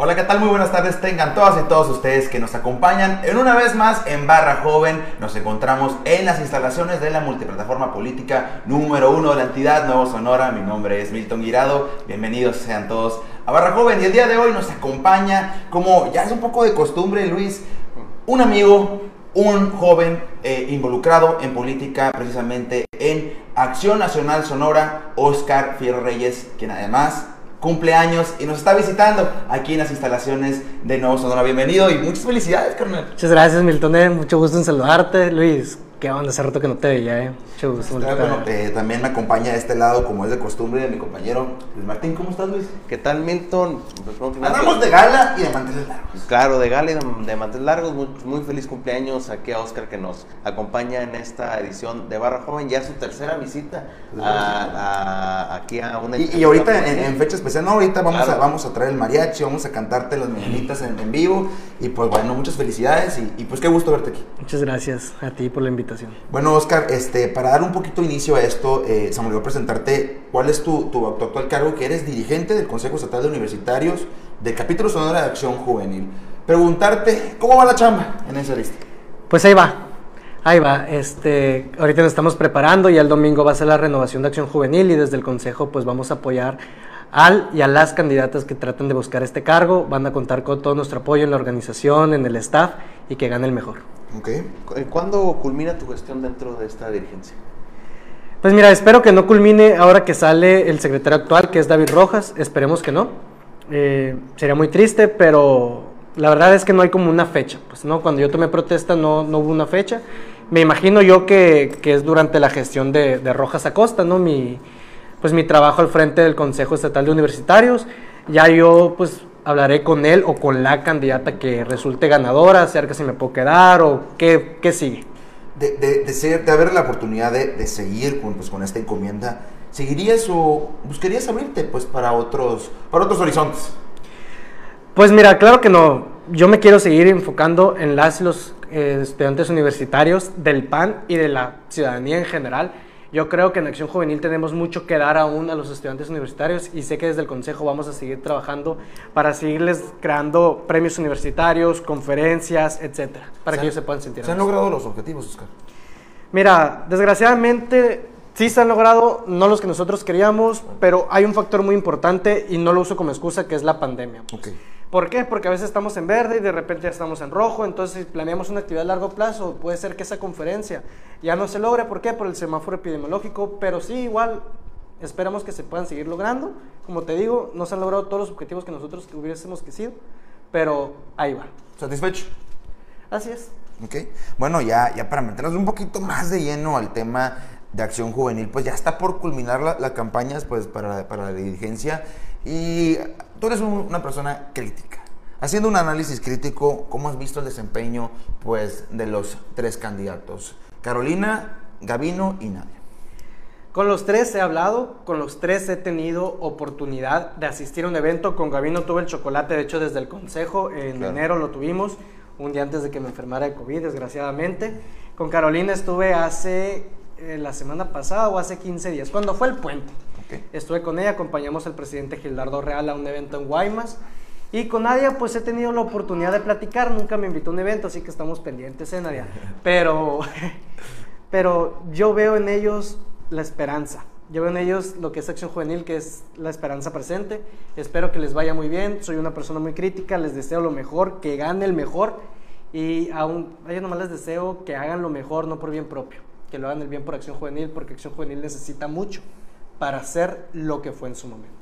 Hola, ¿qué tal? Muy buenas tardes. Tengan todas y todos ustedes que nos acompañan en una vez más en Barra Joven. Nos encontramos en las instalaciones de la multiplataforma política número uno de la entidad Nuevo Sonora. Mi nombre es Milton Guirado. Bienvenidos sean todos a Barra Joven. Y el día de hoy nos acompaña, como ya es un poco de costumbre, Luis, un amigo, un joven eh, involucrado en política, precisamente en Acción Nacional Sonora, Oscar Fierro Reyes, quien además cumpleaños y nos está visitando aquí en las instalaciones de Nuevo Sonora. Bienvenido y muchas felicidades, carnal. Muchas gracias, Milton. Mucho gusto en saludarte, Luis. Qué onda, hace rato que no te veía, ¿eh? Mucho gusto. bueno, eh, también me acompaña de este lado, como es de costumbre, de mi compañero Luis Martín. ¿Cómo estás, Luis? ¿Qué tal, Milton? Pues, Andamos de gala y de manteles largos. Claro, de gala y de, manteles largos. Muy, feliz cumpleaños aquí a Oscar que nos acompaña en esta edición de Barra Joven. Ya su tercera visita aquí a una... Y, ahorita, en, fecha especial, no, ahorita vamos, a, vamos a traer el mariachi, vamos a cantarte las mañanitas en, en, vivo. Y pues bueno, muchas felicidades y, y pues qué gusto verte aquí. Muchas gracias a ti por la invitación. Bueno, Oscar, este, para dar un poquito inicio a esto, eh, se me olvidó presentarte cuál es tu, tu, actual cargo, que eres dirigente del Consejo Estatal de Universitarios del Capítulo Sonora de Acción Juvenil. Preguntarte, ¿cómo va la chamba en esa lista? Pues ahí va, ahí va. Este, ahorita nos estamos preparando y el domingo va a ser la renovación de Acción Juvenil y desde el Consejo pues vamos a apoyar al y a las candidatas que traten de buscar este cargo. Van a contar con todo nuestro apoyo en la organización, en el staff y que gane el mejor. Okay. ¿Cuándo culmina tu gestión dentro de esta dirigencia? Pues mira, espero que no culmine ahora que sale el secretario actual, que es David Rojas. Esperemos que no. Eh, sería muy triste, pero la verdad es que no hay como una fecha. Pues no, cuando yo tomé protesta no, no hubo una fecha. Me imagino yo que, que es durante la gestión de, de, Rojas Acosta, ¿no? Mi, pues mi trabajo al frente del Consejo Estatal de Universitarios. Ya yo pues hablaré con él o con la candidata que resulte ganadora, que si me puedo quedar o qué, qué sigue. De, de, de, ser, de haber la oportunidad de, de seguir con, pues, con esta encomienda, ¿seguirías o buscarías abrirte pues, para, otros, para otros horizontes? Pues mira, claro que no. Yo me quiero seguir enfocando en las los eh, estudiantes universitarios del PAN y de la ciudadanía en general yo creo que en Acción Juvenil tenemos mucho que dar aún a los estudiantes universitarios y sé que desde el Consejo vamos a seguir trabajando para seguirles creando premios universitarios, conferencias, etcétera, para que ellos se puedan sentir. ¿Se han logrado los objetivos, Oscar? Mira, desgraciadamente sí se han logrado, no los que nosotros queríamos, pero hay un factor muy importante y no lo uso como excusa que es la pandemia. Okay. ¿Por qué? Porque a veces estamos en verde y de repente ya estamos en rojo, entonces si planeamos una actividad a largo plazo, puede ser que esa conferencia ya no se logre, ¿por qué? Por el semáforo epidemiológico, pero sí igual esperamos que se puedan seguir logrando. Como te digo, no se han logrado todos los objetivos que nosotros hubiésemos querido, pero ahí va. ¿Satisfecho? Así es. Ok. Bueno, ya, ya para meternos un poquito más de lleno al tema de acción juvenil, pues ya está por culminar la, la campaña pues, para, para la dirigencia y tú eres una persona crítica. Haciendo un análisis crítico, ¿cómo has visto el desempeño pues, de los tres candidatos? Carolina, Gavino y Nadia. Con los tres he hablado, con los tres he tenido oportunidad de asistir a un evento. Con Gavino tuve el chocolate, de hecho, desde el consejo. En enero lo tuvimos, un día antes de que me enfermara de COVID, desgraciadamente. Con Carolina estuve hace eh, la semana pasada o hace 15 días, cuando fue el puente. Estuve con ella, acompañamos al presidente Gildardo Real a un evento en Guaymas. Y con Nadia, pues he tenido la oportunidad de platicar. Nunca me invitó a un evento, así que estamos pendientes, ¿eh, Nadia? Pero, pero yo veo en ellos la esperanza. Yo veo en ellos lo que es Acción Juvenil, que es la esperanza presente. Espero que les vaya muy bien. Soy una persona muy crítica, les deseo lo mejor, que gane el mejor. Y aún, yo nomás les deseo que hagan lo mejor, no por bien propio, que lo hagan el bien por Acción Juvenil, porque Acción Juvenil necesita mucho para hacer lo que fue en su momento.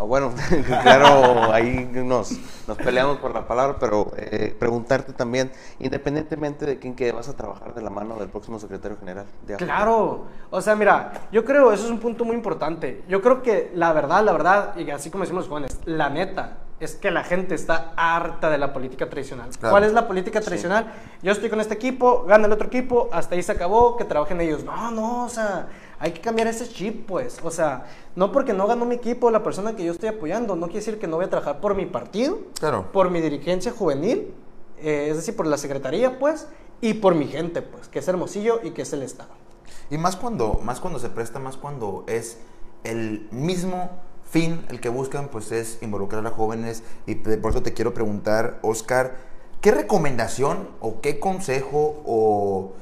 Ah, bueno, claro, ahí nos, nos, peleamos por la palabra, pero eh, preguntarte también, independientemente de quién que vas a trabajar de la mano del próximo secretario general. De claro, o sea, mira, yo creo, eso es un punto muy importante. Yo creo que la verdad, la verdad, y así como decimos los jóvenes, la neta, es que la gente está harta de la política tradicional. ¿Cuál es la política tradicional? Yo estoy con este equipo, gana el otro equipo, hasta ahí se acabó, que trabajen ellos. No, no, o sea hay que cambiar ese chip, pues. O sea, no porque no ganó mi equipo, la persona que yo estoy apoyando, no quiere decir que no voy a trabajar por mi partido, claro. por mi dirigencia juvenil, eh, es decir, por la secretaría, pues, y por mi gente, pues, que es Hermosillo y que es el Estado. Y más cuando, más cuando se presta, más cuando es el mismo fin, el que buscan, pues es involucrar a jóvenes. Y por eso te quiero preguntar, Oscar, ¿qué recomendación o qué consejo o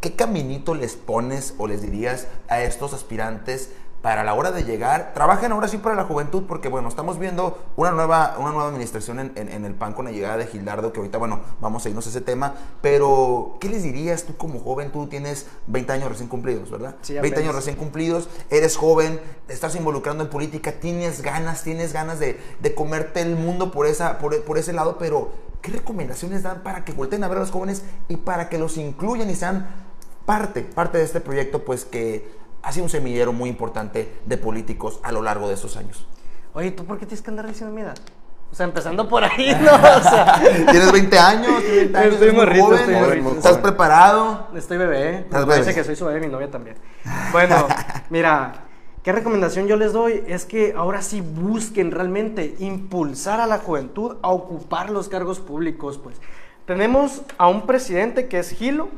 qué caminito les pones o les dirías a estos aspirantes para la hora de llegar, trabajen ahora sí para la juventud, porque bueno, estamos viendo una nueva, una nueva administración en, el PAN con la llegada de Gildardo, que ahorita, bueno, vamos a irnos a ese tema, pero ¿qué les dirías tú como joven? Tú tienes 20 años recién cumplidos, ¿verdad? Sí, 20 años recién cumplidos, eres joven, estás involucrando en política, tienes ganas, tienes ganas de, comerte el mundo por, esa, por, por ese lado, pero ¿qué recomendaciones dan para que volteen a ver a los jóvenes y para que los incluyan y sean parte, parte de este proyecto, pues que ha sido un semillero muy importante de políticos a lo largo de esos años. Oye, ¿tú por qué tienes que andar diciendo mi edad? O sea, empezando por ahí, ¿no? O sea, tienes 20 años, 20 años estoy muy joven, ¿Estás preparado? Estoy bebé. ¿Estás bebé? que soy su bebé, mi novia también. Bueno, mira, ¿qué recomendación yo les doy? Es que ahora sí busquen realmente impulsar a la juventud a ocupar los cargos públicos, pues. Tenemos a un presidente que es Gilo,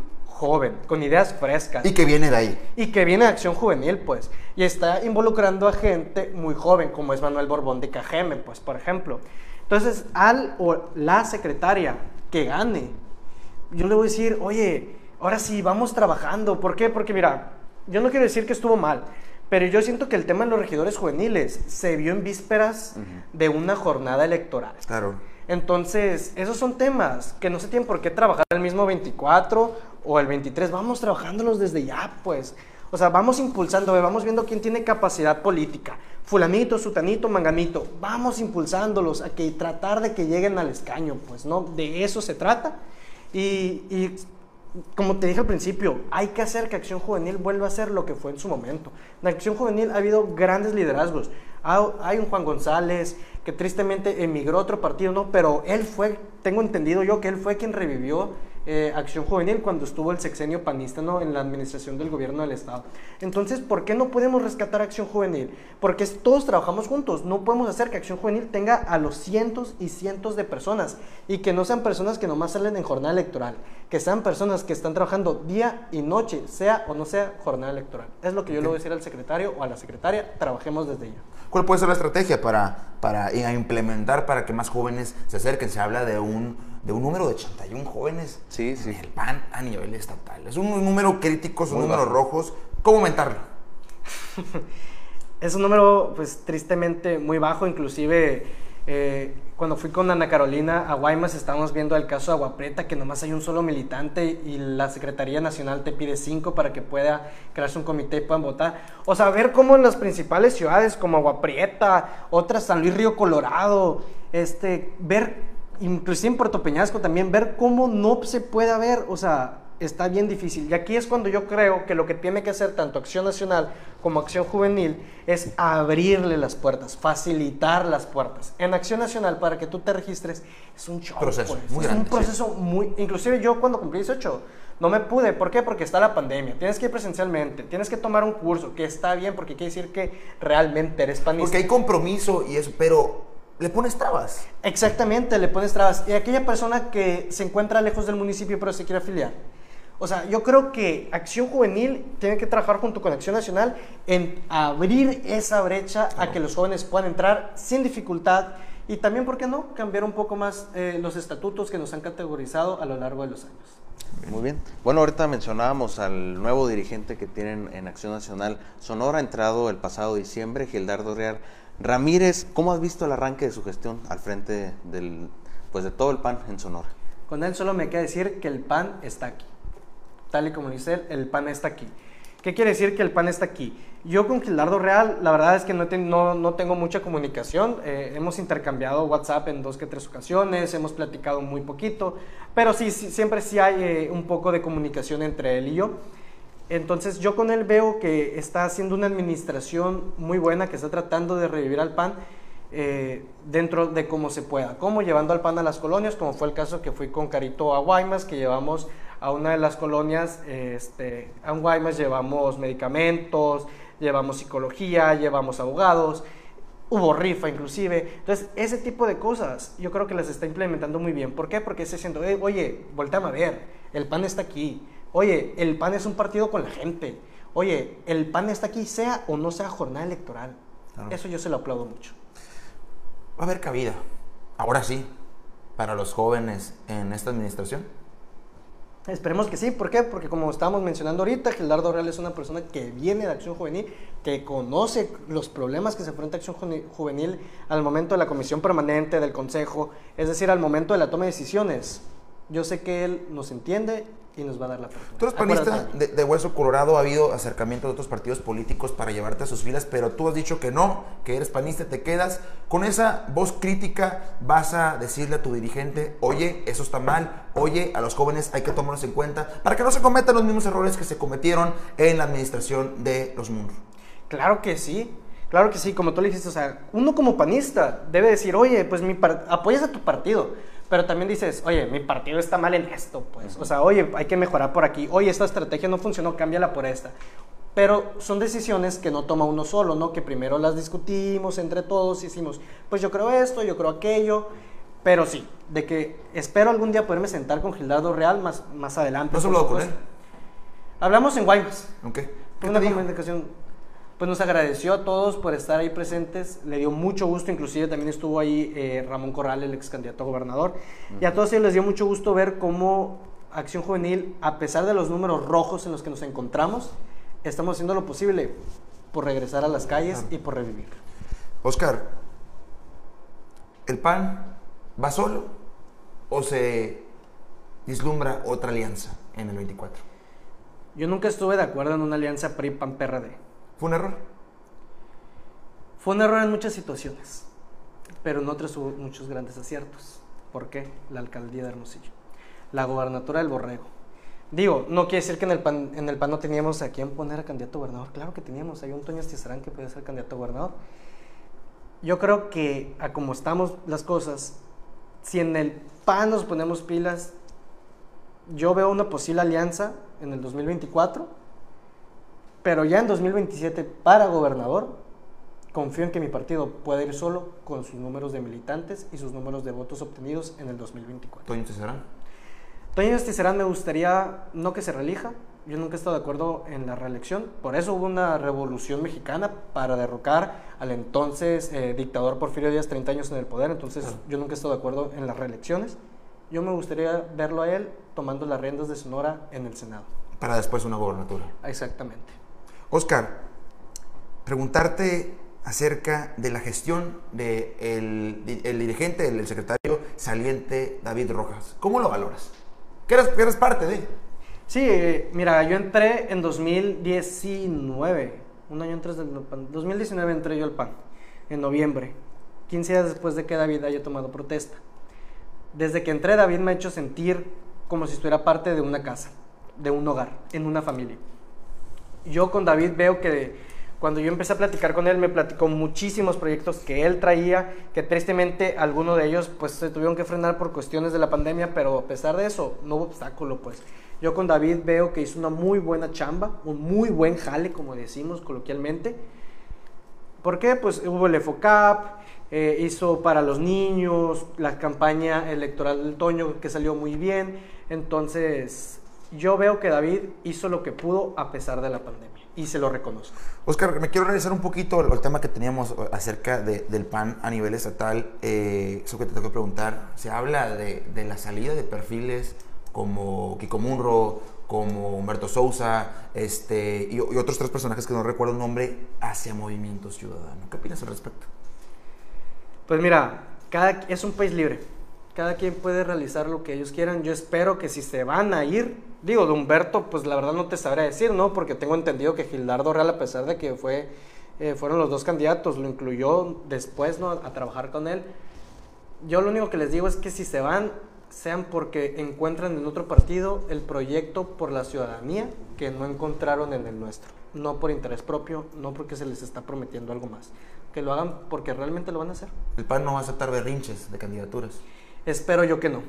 joven, con ideas frescas. Y que viene de ahí. Y que viene de Acción Juvenil, pues. Y está involucrando a gente muy joven, como es Manuel Borbón de Cajeme, pues, por ejemplo. Entonces, al o la secretaria que gane, yo le voy a decir, oye, ahora sí, vamos trabajando. ¿Por qué? Porque mira, yo no quiero decir que estuvo mal, pero yo siento que el tema de los regidores juveniles se vio en vísperas de una jornada electoral. Claro. Entonces, esos son temas que no se tienen por qué trabajar el mismo 24 o el 23, vamos trabajándolos desde ya, pues. O sea, vamos impulsando, vamos viendo quién tiene capacidad política. Fulanito, sutanito, manganito. Vamos impulsándolos a que tratar de que lleguen al escaño, pues, ¿no? De eso se trata. Y, y como te dije al principio, hay que hacer que Acción Juvenil vuelva a ser lo que fue en su momento. En Acción Juvenil ha habido grandes liderazgos. Hay un Juan González que tristemente emigró a otro partido, ¿no? Pero él fue, tengo entendido yo que él fue quien revivió eh, Acción Juvenil cuando estuvo el sexenio panista ¿no? en la administración del gobierno del Estado. Entonces, ¿por qué no podemos rescatar Acción Juvenil? Porque todos trabajamos juntos. No podemos hacer que Acción Juvenil tenga a los cientos y cientos de personas y que no sean personas que nomás salen en jornada electoral, que sean personas que están trabajando día y noche, sea o no sea jornada electoral. Es lo que yo le voy a decir al secretario o a la secretaria, trabajemos desde ya. ¿Cuál puede ser la estrategia para, para implementar para que más jóvenes se acerquen? Se habla de un de un número de 81 jóvenes sí, sí. el PAN a nivel estatal. Es un número crítico, son números rojos. ¿Cómo aumentarlo? es un número, pues, tristemente muy bajo. Inclusive, eh, cuando fui con Ana Carolina a Guaymas, estábamos viendo el caso de Agua Prieta, que nomás hay un solo militante y la Secretaría Nacional te pide cinco para que pueda crearse un comité y puedan votar. O sea, ver cómo en las principales ciudades como Agua Prieta, otras San Luis Río Colorado, este, ver inclusive en Puerto Peñasco también, ver cómo no se puede ver, o sea, está bien difícil. Y aquí es cuando yo creo que lo que tiene que hacer tanto Acción Nacional como Acción Juvenil es abrirle las puertas, facilitar las puertas. En Acción Nacional, para que tú te registres, es un show. Proceso, pues. muy es un proceso muy... Inclusive yo cuando cumplí 18 no me pude. ¿Por qué? Porque está la pandemia. Tienes que ir presencialmente. Tienes que tomar un curso, que está bien porque quiere decir que realmente eres panista. Porque hay compromiso y eso, pero le pones trabas. Exactamente, le pones trabas. Y aquella persona que se encuentra lejos del municipio pero se quiere afiliar. O sea, yo creo que Acción Juvenil tiene que trabajar junto con Acción Nacional en abrir esa brecha a que los jóvenes puedan entrar sin dificultad y también, ¿por qué no?, cambiar un poco más eh, los estatutos que nos han categorizado a lo largo de los años. Muy bien. Bueno, ahorita mencionábamos al nuevo dirigente que tienen en Acción Nacional. Sonora, entrado el pasado diciembre, Gildardo Real. Ramírez, ¿cómo has visto el arranque de su gestión al frente del, pues de todo el PAN en Sonora? Con él solo me queda decir que el PAN está aquí. Tal y como dice él, el PAN está aquí. ¿Qué quiere decir que el PAN está aquí? Yo con Gildardo Real, la verdad es que no, no, tengo mucha comunicación. Eh, hemos intercambiado WhatsApp en dos que tres ocasiones, hemos platicado muy poquito, pero sí, siempre sí hay eh, un poco de comunicación entre él y yo. Entonces yo con él veo que está haciendo una administración muy buena, que está tratando de revivir al PAN eh, dentro de cómo se pueda. Como llevando al PAN a las colonias, como fue el caso que fui con Carito a Guaymas, que llevamos a una de las colonias, este, a Guaymas llevamos medicamentos, llevamos psicología, llevamos abogados, hubo rifa inclusive. Entonces, ese tipo de cosas yo creo que las está implementando muy bien. ¿Por qué? Porque está diciendo, oye, volteame a ver, el PAN está aquí, Oye, el PAN es un partido con la gente. Oye, el PAN está aquí, sea o no sea jornada electoral. Eso yo se lo aplaudo mucho. Va a haber cabida, ahora sí, para los jóvenes en esta administración. Esperemos que sí, ¿por qué? Porque como estábamos mencionando ahorita, Gildardo Real es una persona que viene de Acción Juvenil, que conoce los problemas que se enfrenta Acción Juvenil al momento de la comisión permanente, del consejo, es decir, al momento de la toma de decisiones. Yo sé que él nos entiende y nos va a dar la apertura. Tú eres panista de, Hueso Colorado, ha habido acercamiento de otros partidos políticos para llevarte a sus filas, pero tú has dicho que no, que eres panista, te quedas. Con esa voz crítica vas a decirle a tu dirigente, oye, eso está mal, oye, a los jóvenes hay que tomarlos en cuenta, para que no se cometan los mismos errores que se cometieron en la administración de los mundos. Claro que sí. Claro que sí, como tú le dijiste, o sea, uno como panista debe decir, oye, pues mi apoyas a tu partido, pero también dices, oye, mi partido está mal en esto, pues. O sea, oye, hay que mejorar por aquí. Oye, esta estrategia no funcionó, cámbiala por esta. Pero son decisiones que no toma uno solo, ¿no? Que primero las discutimos entre todos y decimos, pues yo creo esto, yo creo aquello. Pero sí, de que espero algún día poderme sentar con Gildardo Real más, más adelante. ¿No has hablado con él? Hablamos en Guaymas. Ok. Fue una comunicación pues nos agradeció a todos por estar ahí presentes, le dio mucho gusto, inclusive también estuvo ahí eh, Ramón Corral, el ex candidato a gobernador, y a todos ellos les dio mucho gusto ver cómo Acción Juvenil, a pesar de los números rojos en los que nos encontramos, estamos haciendo lo posible por regresar a las calles y por revivir. Oscar, ¿el PAN va solo o se vislumbra otra alianza en el 24? Yo nunca estuve de acuerdo en una alianza PRI-PAN-PRD. ¿Fue un error? Fue un error en muchas situaciones, pero en otras hubo muchos grandes aciertos. ¿Por qué? La alcaldía de Hermosillo, la gobernatura del Borrego. Digo, no quiere decir que en el PAN, en el PAN no teníamos a quién poner a candidato gobernador. Claro que teníamos. Hay un Toño Estizarán que puede ser candidato gobernador. Yo creo que, a como estamos las cosas, si en el PAN nos ponemos pilas, yo veo una posible alianza en el 2024 pero ya en 2027, para gobernador, confío en que mi partido pueda ir solo con sus números de militantes y sus números de votos obtenidos en el 2024. ¿Toño Ticerán? Toño Ticerán me gustaría no que se reelija. Yo nunca he estado de acuerdo en la reelección. Por eso hubo una revolución mexicana para derrocar al entonces eh, dictador Porfirio Díaz, 30 años en el poder. Entonces yo nunca he estado de acuerdo en las reelecciones. Yo me gustaría verlo a él tomando las riendas de Sonora en el Senado. Para después una gobernatura. Exactamente. Oscar, preguntarte acerca de la gestión del de el, dirigente, el, secretario saliente David Rojas. ¿Cómo lo valoras? ¿Qué eres, parte de? Sí, mira, yo entré en 2019, un año antes del PAN. 2019 entré yo al PAN, en noviembre, 15 días después de que David haya tomado protesta. Desde que entré, David me ha hecho sentir como si estuviera parte de una casa, de un hogar, en una familia yo con David veo que cuando yo empecé a platicar con él, me platicó muchísimos proyectos que él traía, que tristemente algunos de ellos pues se tuvieron que frenar por cuestiones de la pandemia, pero a pesar de eso, no hubo obstáculo pues. Yo con David veo que hizo una muy buena chamba, un muy buen jale, como decimos coloquialmente. ¿Por qué? Pues hubo el EFOCAP, eh, hizo para los niños, la campaña electoral del otoño que salió muy bien. Entonces, yo veo que David hizo lo que pudo a pesar de la pandemia y se lo reconozco. Oscar, me quiero realizar un poquito el, tema que teníamos acerca del PAN a nivel estatal. Eh, eso que te tengo que preguntar, se habla de, la salida de perfiles como Kiko Munro, como Humberto Sousa este, y, otros tres personajes que no recuerdo el nombre hacia Movimiento Ciudadano. ¿Qué opinas al respecto? Pues mira, cada, es un país libre cada quien puede realizar lo que ellos quieran. Yo espero que si se van a ir, digo, de Humberto, pues la verdad no te sabré decir, ¿no? Porque tengo entendido que Gildardo Real, a pesar de que fue, eh, fueron los dos candidatos, lo incluyó después, ¿no? A trabajar con él. Yo lo único que les digo es que si se van, sean porque encuentran en otro partido el proyecto por la ciudadanía que no encontraron en el nuestro. No por interés propio, no porque se les está prometiendo algo más. Que lo hagan porque realmente lo van a hacer. El PAN no va a aceptar berrinches de candidaturas. Espero yo que no.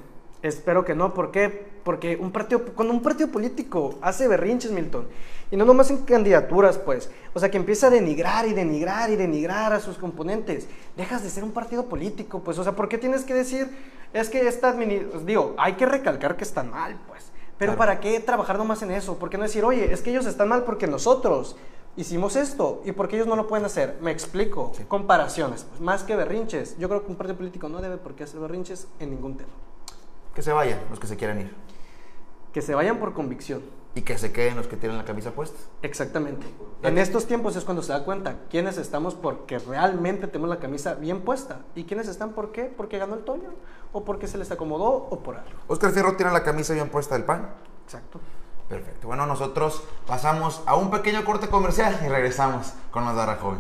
Espero que no. ¿Por qué? Porque un partido, cuando un partido político hace berrinches, Milton, y no nomás en candidaturas, pues, o sea, que empieza a denigrar y denigrar y denigrar a sus componentes, dejas de ser un partido político, pues, o sea, ¿por qué tienes que decir, es que esta administración, digo, hay que recalcar que están mal, pues, pero ¿para qué trabajar nomás en eso? ¿Por qué no decir, oye, es que ellos están mal porque nosotros hicimos esto. ¿Y por qué ellos no lo pueden hacer? Me explico. Comparaciones. Más que berrinches. Yo creo que un partido político no debe por qué hacer berrinches en ningún tema. Que se vayan los que se quieran ir. Que se vayan por convicción. Y que se queden los que tienen la camisa puesta. Exactamente. En estos tiempos es cuando se da cuenta quiénes estamos porque realmente tenemos la camisa bien puesta. ¿Y quiénes están por qué? Porque ganó el Toño. O porque se les acomodó o por algo. Oscar Fierro tiene la camisa bien puesta del pan. Exacto. Perfecto. Bueno, nosotros pasamos a un pequeño corte comercial y regresamos con más Barra Joven.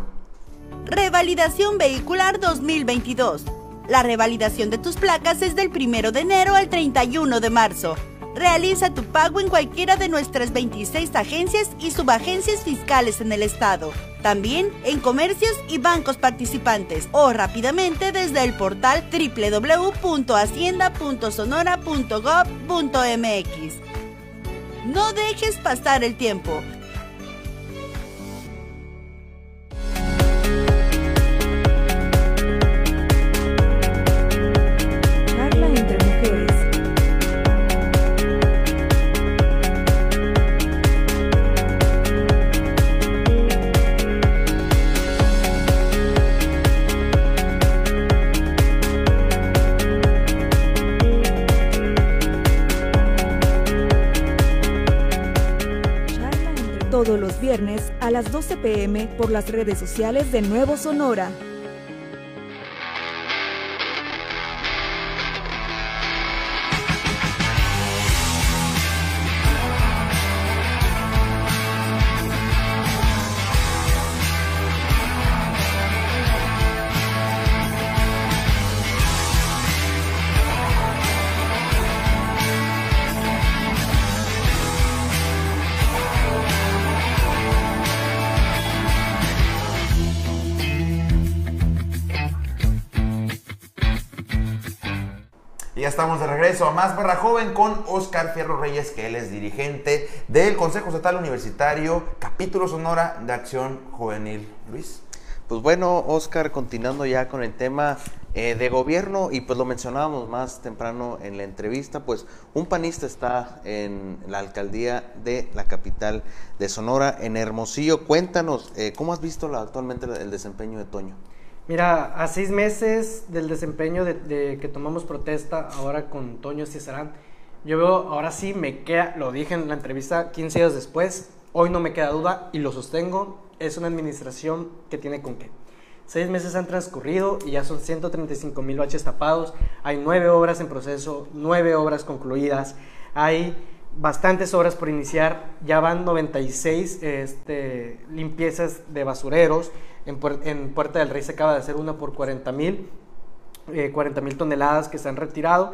Revalidación vehicular 2022. La revalidación de tus placas es del 1 de enero al 31 de marzo. Realiza tu pago en cualquiera de nuestras 26 agencias y subagencias fiscales en el estado. También en comercios y bancos participantes o rápidamente desde el portal www.hacienda.sonora.gov.mx. No dejes pasar el tiempo. Las 12 pm por las redes sociales de Nuevo Sonora. Estamos de regreso a Más Barra Joven con Oscar Fierro Reyes, que él es dirigente del Consejo Estatal Universitario, capítulo Sonora de Acción Juvenil. Luis. Pues bueno, Oscar, continuando ya con el tema eh, de gobierno, y pues lo mencionábamos más temprano en la entrevista, pues un panista está en la alcaldía de la capital de Sonora, en Hermosillo. Cuéntanos, eh, ¿cómo has visto actualmente el desempeño de Toño? Mira, a seis meses del desempeño de, que tomamos protesta ahora con Toño Cesarán, yo veo, ahora sí me queda, lo dije en la entrevista 15 días después, hoy no me queda duda y lo sostengo, es una administración que tiene con qué. Seis meses han transcurrido y ya son 135 mil baches tapados, hay nueve obras en proceso, nueve obras concluidas, hay bastantes obras por iniciar, ya van 96 este, limpiezas de basureros, en, en Puerta del Rey se acaba de hacer una por 40 mil, 40 mil toneladas que se han retirado,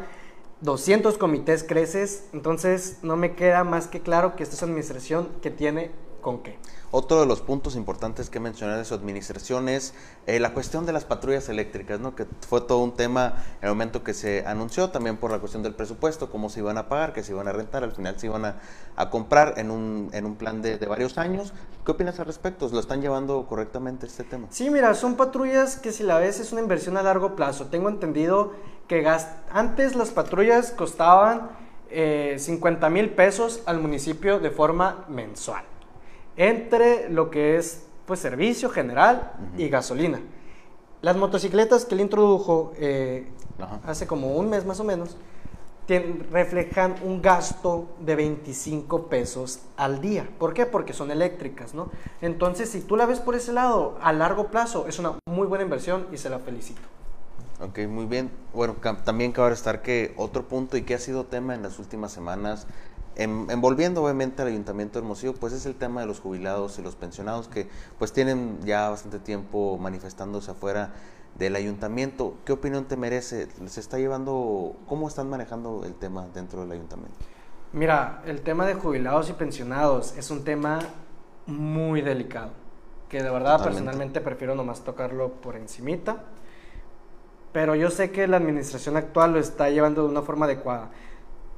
200 comités creces, entonces no me queda más que claro que esta es una administración que tiene con qué. Otro de los puntos importantes que mencioné de su administración es eh, la cuestión de las patrullas eléctricas, ¿no? que fue todo un tema en el momento que se anunció, también por la cuestión del presupuesto, cómo se iban a pagar, que se iban a rentar, al final se iban a, a comprar en un, en un plan de, de varios años. ¿Qué opinas al respecto? ¿Lo están llevando correctamente este tema? Sí, mira, son patrullas que si la ves es una inversión a largo plazo. Tengo entendido que gast- antes las patrullas costaban eh, 50 mil pesos al municipio de forma mensual. Entre lo que es pues servicio general y gasolina. Las motocicletas que él introdujo eh, hace como un mes más o menos reflejan un gasto de 25 pesos al día. ¿Por qué? Porque son eléctricas, ¿no? Entonces, si tú la ves por ese lado, a largo plazo, es una muy buena inversión y se la felicito. Ok, muy bien. Bueno, también cabe estar que otro punto y que ha sido tema en las últimas semanas, envolviendo obviamente al Ayuntamiento de Hermosillo, pues es el tema de los jubilados y los pensionados que pues tienen ya bastante tiempo manifestándose afuera del ayuntamiento. ¿Qué opinión te merece? ¿Se está llevando, cómo están manejando el tema dentro del ayuntamiento? Mira, el tema de jubilados y pensionados es un tema muy delicado, que de verdad Totalmente. personalmente prefiero nomás tocarlo por encimita, pero yo sé que la administración actual lo está llevando de una forma adecuada.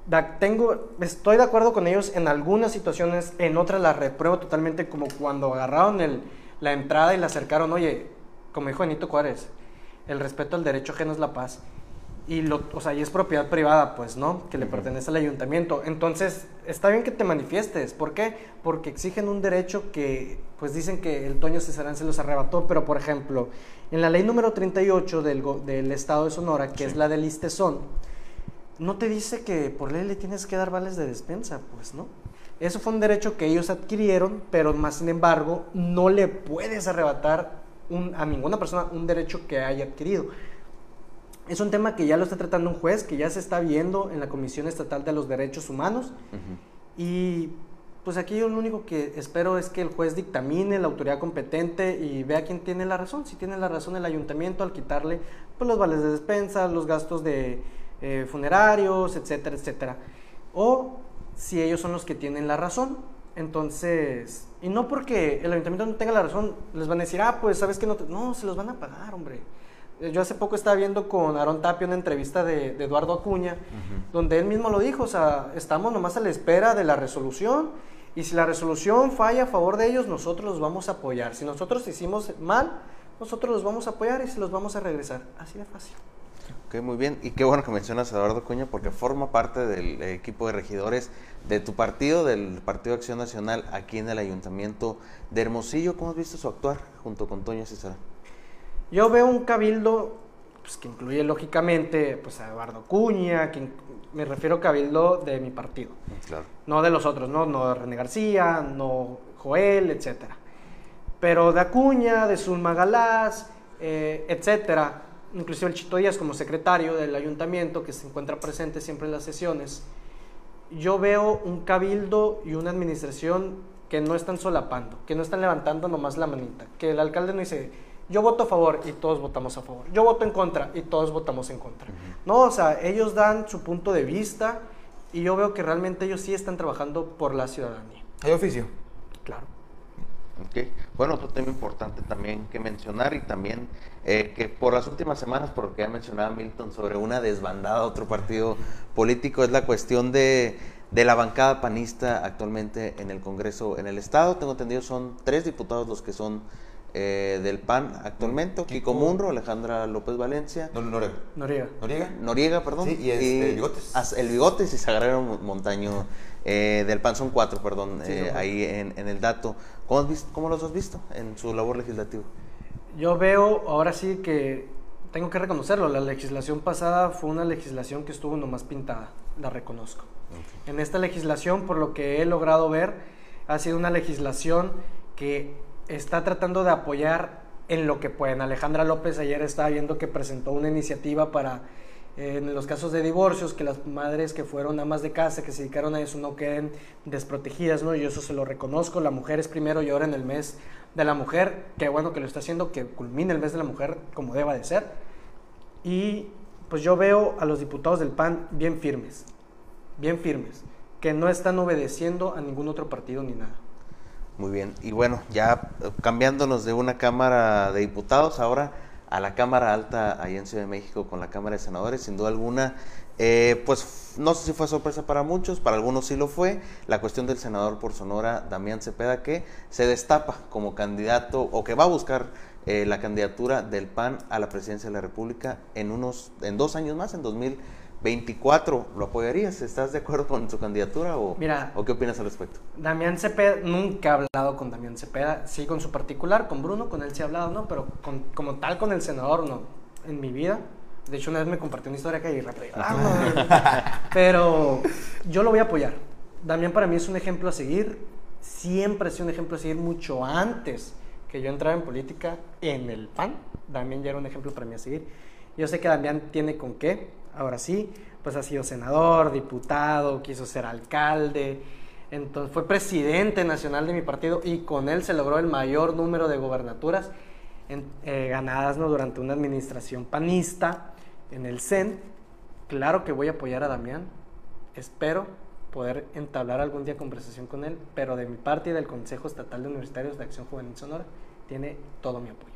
Da- tengo, estoy de acuerdo con ellos en algunas situaciones, en otras las repruebo totalmente, como cuando agarraron el- la entrada y la acercaron, oye, como dijo Benito Juárez, el respeto al derecho ajeno es la paz. y, lo, o sea, y es propiedad privada, pues, ¿no? Que le pertenece al ayuntamiento. Entonces, está bien que te manifiestes. ¿Por qué? Porque exigen un derecho que, pues, dicen que el Toño Cesarán se los arrebató, pero, por ejemplo, en la ley número 38 del, del Estado de Sonora, que es la del Istezón, no te dice que por ley le tienes que dar vales de despensa, pues, ¿no? Eso fue un derecho que ellos adquirieron, pero más sin embargo, no le puedes arrebatar a ninguna persona un derecho que haya adquirido. Es un tema que ya lo está tratando un juez, que ya se está viendo en la Comisión Estatal de los Derechos Humanos. Y pues aquí yo lo único que espero es que el juez dictamine la autoridad competente y vea quién tiene la razón. Si tiene la razón el ayuntamiento al quitarle pues, los vales de despensa, los gastos de eh, funerarios, etcétera, etcétera. O si ellos son los que tienen la razón. Entonces, y no porque el ayuntamiento no tenga la razón, les van a decir, ah, pues sabes que no, no, se los van a pagar, hombre. Yo hace poco estaba viendo con Aaron Tapio una entrevista de, Eduardo Acuña, donde él mismo lo dijo, o sea, estamos nomás a la espera de la resolución y si la resolución falla a favor de ellos, nosotros los vamos a apoyar. Si nosotros hicimos mal, nosotros los vamos a apoyar y se los vamos a regresar. Así de fácil. Ok, muy bien. Y qué bueno que mencionas a Eduardo Acuña porque forma parte del equipo de regidores de tu partido, del Partido Acción Nacional, aquí en el Ayuntamiento de Hermosillo. ¿Cómo has visto su actuar junto con Toño César? Yo veo un cabildo pues, que incluye lógicamente pues, a Eduardo Cuña, que me refiero a cabildo de mi partido, claro. no de los otros, ¿no? no de René García, no Joel, etcétera. Pero de Acuña, de Zulma Galás, eh, etcétera, inclusive el Chito Díaz como secretario del ayuntamiento que se encuentra presente siempre en las sesiones, yo veo un cabildo y una administración que no están solapando, que no están levantando nomás la manita, que el alcalde no dice, yo voto a favor y todos votamos a favor. Yo voto en contra y todos votamos en contra. No, o sea, ellos dan su punto de vista y yo veo que realmente ellos sí están trabajando por la ciudadanía. ¿Hay oficio? Claro. Bueno, otro tema importante también que mencionar y también eh, que por las últimas semanas, porque ya mencionaba Milton sobre una desbandada otro partido político, es la cuestión de, de la bancada panista actualmente en el Congreso en el Estado. Tengo entendido son tres diputados los que son eh, del PAN actualmente, Kiko Munro, Alejandra López Valencia. Noriega. Noriega. Noriega. Noriega, perdón. Sí, y, este, Bigotes. El Bigotes y Sagrero Montaño eh, del PAN, son cuatro, perdón, eh, ahí en, el dato. ¿Cómo, ¿Cómo los has visto en su labor legislativa? Yo veo ahora sí que tengo que reconocerlo, la legislación pasada fue una legislación que estuvo nomás pintada, la reconozco. En esta legislación, por lo que he logrado ver, ha sido una legislación que está tratando de apoyar en lo que pueden. Alejandra López ayer estaba viendo que presentó una iniciativa para, eh, en los casos de divorcios, que las madres que fueron amas de casa, que se dedicaron a eso, no queden desprotegidas, ¿no? Y eso se lo reconozco. La mujer es primero y ahora en el mes de la mujer. Qué bueno que lo está haciendo, que culmine el mes de la mujer como deba de ser. Y pues yo veo a los diputados del PAN bien firmes, bien firmes, que no están obedeciendo a ningún otro partido ni nada. Muy bien, y bueno, ya eh, cambiándonos de una Cámara de Diputados ahora a la Cámara Alta ahí en Ciudad de México con la Cámara de Senadores, sin duda alguna, eh, pues no sé si fue sorpresa para muchos, para algunos sí lo fue, la cuestión del senador por Sonora, Damián Cepeda, que se destapa como candidato o que va a buscar eh, la candidatura del PAN a la presidencia de la República en unos, en dos años más, en 2020 24, ¿lo apoyarías? ¿Estás de acuerdo con su candidatura o, Mira, o qué opinas al respecto? Damián Cepeda, nunca he hablado con Damián Cepeda, sí con su particular, con Bruno, con él sí he hablado, ¿no? Pero como tal con el senador, no, en mi vida. De hecho, una vez me compartió una historia que ah, Pero yo lo voy a apoyar. Damián para mí es un ejemplo a seguir, siempre ha sido un ejemplo a seguir mucho antes que yo entrara en política en el PAN. Damián ya era un ejemplo para mí a seguir. Yo sé que Damián tiene con qué, ahora sí, pues ha sido senador, diputado, quiso ser alcalde, entonces fue presidente nacional de mi partido y con él se logró el mayor número de gobernaturas eh, ganadas ¿no? durante una administración panista en el CEN. Claro que voy a apoyar a Damián, espero poder entablar algún día conversación con él, pero de mi parte y del Consejo Estatal de Universitarios de Acción Juvenil Sonora tiene todo mi apoyo.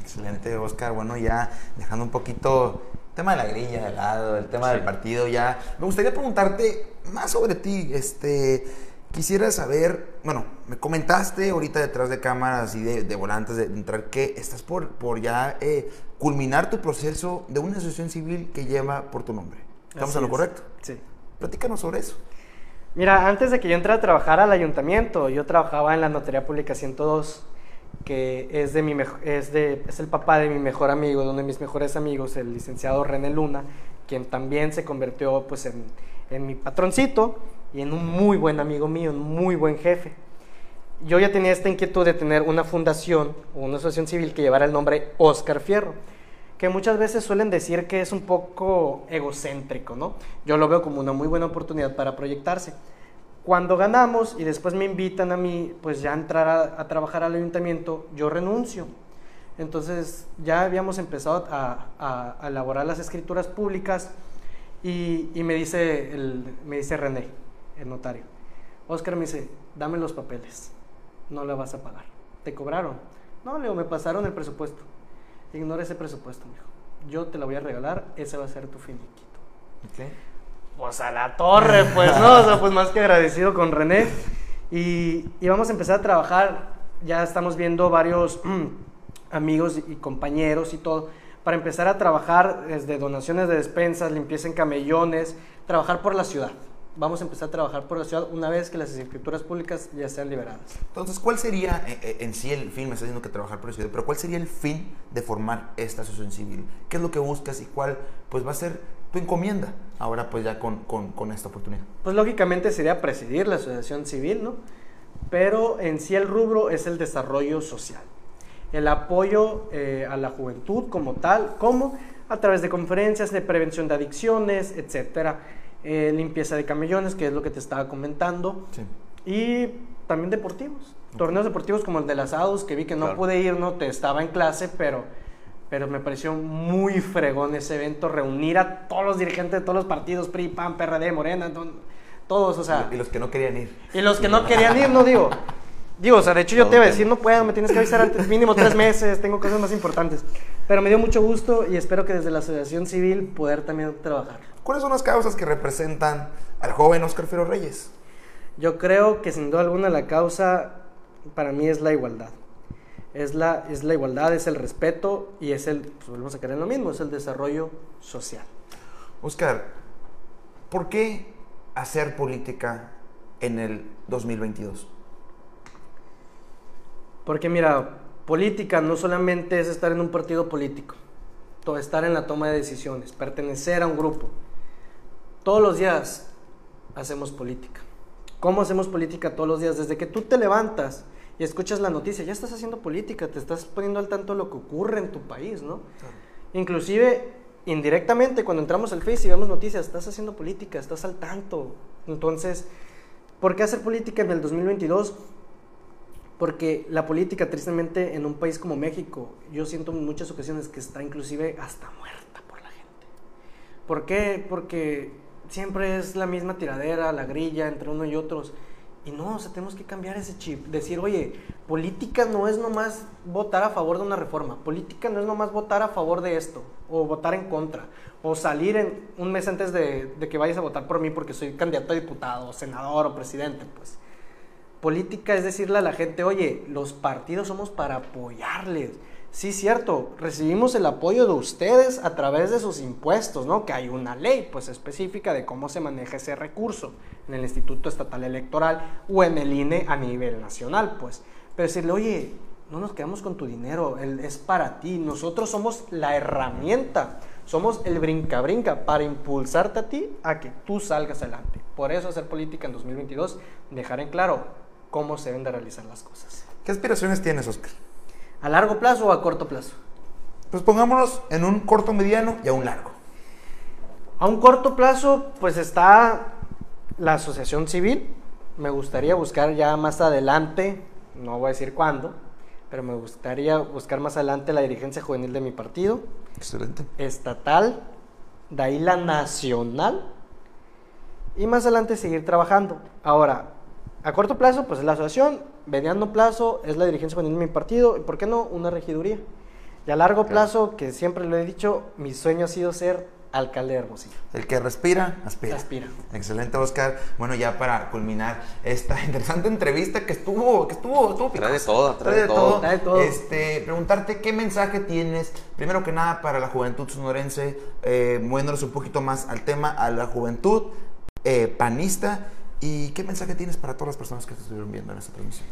Excelente, Oscar. Bueno, ya dejando un poquito tema de la grilla de lado, el tema del partido, ya me gustaría preguntarte más sobre ti. Este, Quisiera saber, bueno, me comentaste ahorita detrás de cámaras y de, volantes de, entrar que estás por, por ya eh, culminar tu proceso de una asociación civil que lleva por tu nombre. ¿Estamos en lo correcto? Sí. Platícanos sobre eso. Mira, antes de que yo entrara a trabajar al ayuntamiento, yo trabajaba en la Notaría Pública 102, que es, de mi es, de, es el papá de mi mejor amigo, de uno de mis mejores amigos, el licenciado René Luna, quien también se convirtió pues, en, en mi patroncito y en un muy buen amigo mío, un muy buen jefe. Yo ya tenía esta inquietud de tener una fundación o una asociación civil que llevara el nombre Oscar Fierro, que muchas veces suelen decir que es un poco egocéntrico, ¿no? Yo lo veo como una muy buena oportunidad para proyectarse. Cuando ganamos y después me invitan a mí, pues ya entrar a, trabajar al ayuntamiento, yo renuncio. Entonces ya habíamos empezado a, a elaborar las escrituras públicas y, y me, dice el, me dice René, el notario. Oscar me dice, dame los papeles, no la vas a pagar. ¿Te cobraron? No, Leo, me pasaron el presupuesto. Ignora ese presupuesto, mijo. Yo te la voy a regalar, ese va a ser tu finiquito. Okay. Pues a la torre, pues no, o sea, pues más que agradecido con René. Y, y vamos a empezar a trabajar, ya estamos viendo varios mm, amigos y compañeros y todo, para empezar a trabajar desde donaciones de despensas, limpieza en camellones, trabajar por la ciudad vamos a empezar a trabajar por la ciudad una vez que las escrituras públicas ya sean liberadas. Entonces, ¿cuál sería eh, eh, en sí el fin? Me estás diciendo que trabajar por la ciudad, pero ¿cuál sería el fin de formar esta asociación civil? ¿Qué es lo que buscas y cuál pues va a ser tu encomienda ahora pues ya con, con, esta oportunidad? Pues lógicamente sería presidir la asociación civil, ¿no? Pero en sí el rubro es el desarrollo social, el apoyo eh, a la juventud como tal, como a través de conferencias de prevención de adicciones, etcétera eh, limpieza de camellones, que es lo que te estaba comentando, y también deportivos, torneos deportivos como el de las ADUS, que vi que no pude ir, no te estaba en clase, pero, pero me pareció muy fregón ese evento, reunir a todos los dirigentes de todos los partidos, PRI, PAN, PRD, Morena, todos, o sea... Y los que no querían ir. Y los que no querían ir, no digo. Digo, o sea, de hecho yo te iba a decir, no puedo, me tienes que avisar antes, mínimo tres meses, tengo cosas más importantes. Pero me dio mucho gusto y espero que desde la asociación civil poder también trabajar. ¿Cuáles son las causas que representan al joven Oscar Fierro Reyes? Yo creo que sin duda alguna la causa para mí es la igualdad. Es la, es la igualdad, es el respeto y es el, pues volvemos a caer en lo mismo, es el desarrollo social. Oscar, ¿por qué hacer política en el 2022? Porque mira, política no solamente es estar en un partido político, todo estar en la toma de decisiones, pertenecer a un grupo todos los días hacemos política. ¿Cómo hacemos política todos los días? Desde que tú te levantas y escuchas la noticia, ya estás haciendo política, te estás poniendo al tanto de lo que ocurre en tu país, ¿no? Inclusive, indirectamente, cuando entramos al Face y vemos noticias, estás haciendo política, estás al tanto. Entonces, ¿por qué hacer política en el 2022? Porque la política, tristemente, en un país como México, yo siento en muchas ocasiones que está inclusive hasta muerta por la gente. ¿Por qué? Porque siempre es la misma tiradera, la grilla entre uno y otros. Y no, o sea, tenemos que cambiar ese chip. Decir, oye, política no es nomás votar a favor de una reforma. Política no es nomás votar a favor de esto. O votar en contra. O salir en un mes antes de, de que vayas a votar por mí porque soy candidato a diputado, senador o presidente. Pues política es decirle a la gente, oye, los partidos somos para apoyarles sí, cierto, recibimos el apoyo de ustedes a través de sus impuestos, ¿no? Que hay una ley, pues, específica de cómo se maneja ese recurso en el Instituto Estatal Electoral o en el INE a nivel nacional, pues. Pero decirle, oye, no nos quedamos con tu dinero, es para ti, nosotros somos la herramienta, somos el brinca-brinca para impulsarte a ti a que tú salgas adelante. Por eso hacer política en 2022, dejar en claro cómo se deben de realizar las cosas. ¿Qué aspiraciones tienes, Oscar? ¿A largo plazo o a corto plazo? Pues pongámonos en un corto mediano y a un largo. A un corto plazo, pues está la asociación civil. Me gustaría buscar ya más adelante, no voy a decir cuándo, pero me gustaría buscar más adelante la dirigencia juvenil de mi partido. Excelente. Estatal, de ahí la nacional. Y más adelante seguir trabajando. Ahora, a corto plazo, pues es la asociación, mediano plazo es la dirigencia juvenil de mi partido, y por qué no, una regiduría. Y a largo plazo, que siempre lo he dicho, mi sueño ha sido ser alcalde de Hermosillo. El que respira, aspira. Aspira. Excelente, Oscar. Bueno, ya para culminar esta interesante entrevista que estuvo, que estuvo, estuvo Trae de picosa. todo, trae de todo. Trae de todo. Este, preguntarte qué mensaje tienes, primero que nada, para la juventud sonorense, eh, moviéndonos un poquito más al tema, a la juventud eh, panista, y qué mensaje tienes para todas las personas que te estuvieron viendo en esta transmisión.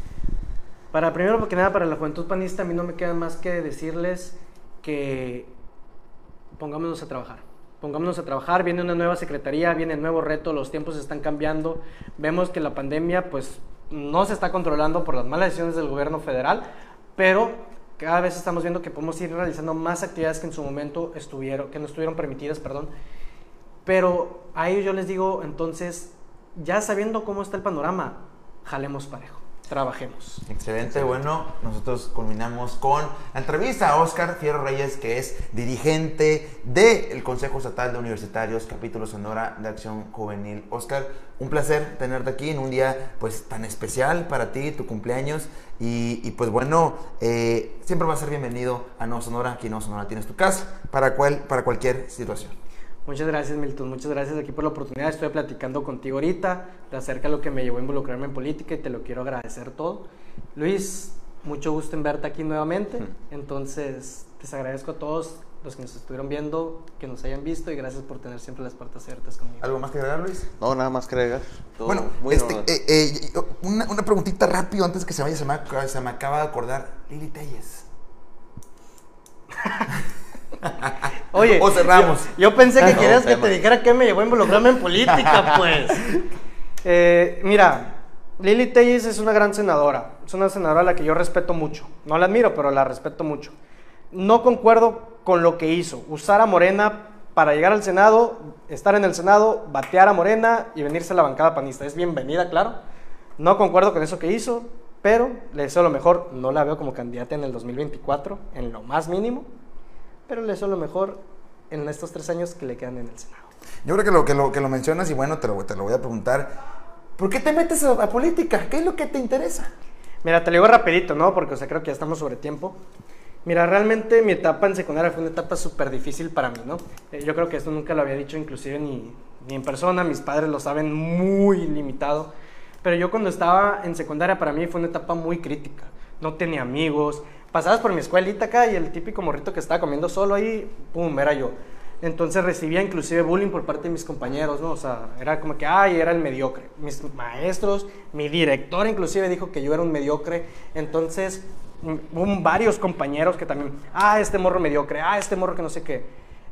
Para primero que nada, para la juventud panista, a mí no me queda más que decirles que pongámonos a trabajar. Pongámonos a trabajar, viene una nueva secretaría, viene nuevo reto, los tiempos están cambiando. Vemos que la pandemia pues no se está controlando por las malas decisiones del gobierno federal, pero cada vez estamos viendo que podemos ir realizando más actividades que en su momento estuvieron, que no estuvieron permitidas, perdón. Pero a ellos yo les digo, entonces, ya sabiendo cómo está el panorama, jalemos parejo, trabajemos. Excelente, bueno, nosotros culminamos con la entrevista a Oscar Fierro Reyes, que es dirigente del Consejo Estatal de Universitarios, capítulo Sonora de Acción Juvenil. Oscar, un placer tenerte aquí en un día pues tan especial para ti, tu cumpleaños, y, y, pues bueno, eh, siempre va a ser bienvenido a No Sonora, aquí en No Sonora tienes tu casa, para, cual, para cualquier situación. Muchas gracias, Milton. Muchas gracias aquí por la oportunidad. Estoy platicando contigo ahorita de acerca de lo que me llevó a involucrarme en política y te lo quiero agradecer todo. Luis, mucho gusto en verte aquí nuevamente. Entonces, les agradezco a todos los que nos estuvieron viendo, que nos hayan visto y gracias por tener siempre las puertas abiertas conmigo. ¿Algo más que agregar, Luis? No, nada más que agregar. Todo Bueno, muy este, eh, eh, una, una preguntita rápido antes que se vaya, se me, se me acaba de acordar. Lili Telles. Oye, O cerramos. Yo, yo pensé que No, querías que tema. te dijera que me llevó a involucrarme en política, pues. Eh, mira, Lili Telles es una gran senadora. Es una senadora a la que yo respeto mucho. No la admiro, pero la respeto mucho. No concuerdo con lo que hizo. Usar a Morena para llegar al Senado, estar en el Senado, batear a Morena y venirse a la bancada panista. Es bienvenida, claro. No concuerdo con eso que hizo, pero le deseo lo mejor. No la veo como candidata en el 2024, en lo más mínimo pero le deseo lo mejor en estos tres años que le quedan en el Senado. Yo creo que lo, que lo, que lo mencionas y bueno, te lo, te lo voy a preguntar. ¿Por qué te metes a, a política? ¿Qué es lo que te interesa? Mira, te lo digo rapidito, ¿no? Porque, o sea, creo que ya estamos sobre tiempo. Mira, realmente mi etapa en secundaria fue una etapa súper difícil para mí, ¿no? Eh, yo creo que esto nunca lo había dicho inclusive ni, ni en persona, mis padres lo saben muy limitado. Pero yo cuando estaba en secundaria para mí fue una etapa muy crítica. No tenía amigos, pasabas por mi escuelita acá y el típico morrito que estaba comiendo solo ahí, pum, era yo. Entonces recibía inclusive bullying por parte de mis compañeros, ¿no? O sea, era como que, ay, era el mediocre. Mis maestros, mi director inclusive dijo que yo era un mediocre. Entonces, mm, hubo varios compañeros que también, ah, este morro mediocre, ah, este morro que no sé qué.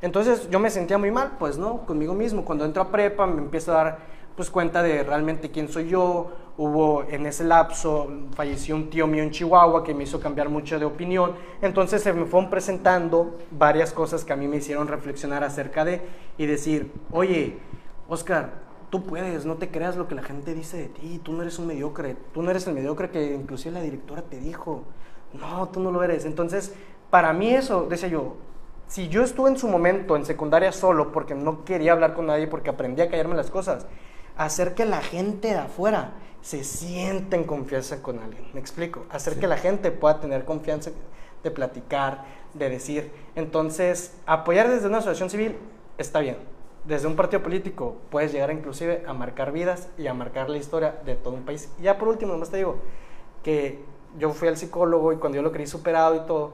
Entonces yo me sentía muy mal, pues, ¿no? Conmigo mismo. Cuando entro a prepa me empiezo a dar pues cuenta de realmente quién soy yo. Hubo en ese lapso, falleció un tío mío en Chihuahua que me hizo cambiar mucho de opinión. Entonces se me fueron presentando varias cosas que a mí me hicieron reflexionar acerca de y decir, oye, Oscar, tú puedes, no te creas lo que la gente dice de ti, tú no eres un mediocre, tú no eres el mediocre que inclusive la directora te dijo, no, tú no lo eres. Entonces, para mí eso, decía yo, si yo estuve en su momento en secundaria solo porque no quería hablar con nadie, porque aprendí a callarme las cosas, hacer que la gente de afuera se sienta en confianza con alguien. ¿Me explico? Hacer que la gente pueda tener confianza de platicar, de decir. Entonces, apoyar desde una asociación civil está bien. Desde un partido político puedes llegar inclusive a marcar vidas y a marcar la historia de todo un país. Y ya por último, nomás te digo que yo fui al psicólogo y cuando yo lo creí superado y todo,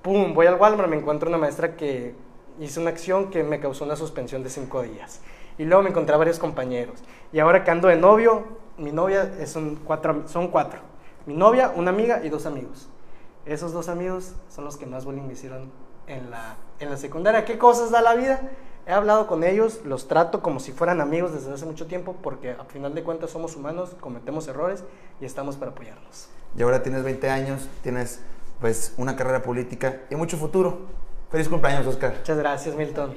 ¡pum! Voy al Walmart, me encuentro una maestra que hizo una acción que me causó una suspensión de cinco días. Y luego me encontré a varios compañeros. Y ahora que ando de novio, mi novia es un cuatro, son cuatro. Mi novia, una amiga y dos amigos. Esos dos amigos son los que más bullying me hicieron en la, en la secundaria. ¿Qué cosas da la vida? He hablado con ellos, los trato como si fueran amigos desde hace mucho tiempo porque a final de cuentas somos humanos, cometemos errores y estamos para apoyarnos. Y ahora tienes 20 años, tienes pues una carrera política y mucho futuro. Feliz cumpleaños, Oscar. Muchas gracias, Milton.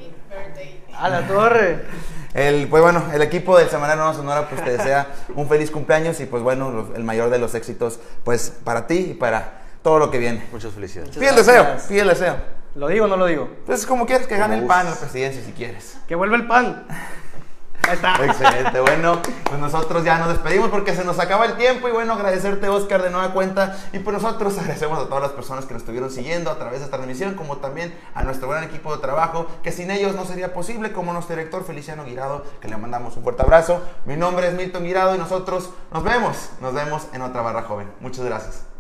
A la torre. El, pues bueno, el equipo del Semanario Nueva Sonora pues te desea un feliz cumpleaños y pues bueno, los- el mayor de los éxitos pues para ti y para todo lo que viene. Muchas felicidades. Muchas Pide el deseo, gracias. pide el deseo. ¿Lo digo o no lo digo? Entonces como quieres que gane el PAN la presidencia si quieres. Que vuelva el pan. Excelente. Bueno, pues nosotros ya nos despedimos porque se nos acaba el tiempo y bueno, agradecerte Oscar de nueva cuenta y pues nosotros agradecemos a todas las personas que nos estuvieron siguiendo a través de esta transmisión como también a nuestro gran equipo de trabajo que sin ellos no sería posible como nuestro director Feliciano Guirado que le mandamos un fuerte abrazo. Mi nombre es Milton Guirado y nosotros nos vemos, nos vemos en otra barra joven. Muchas gracias.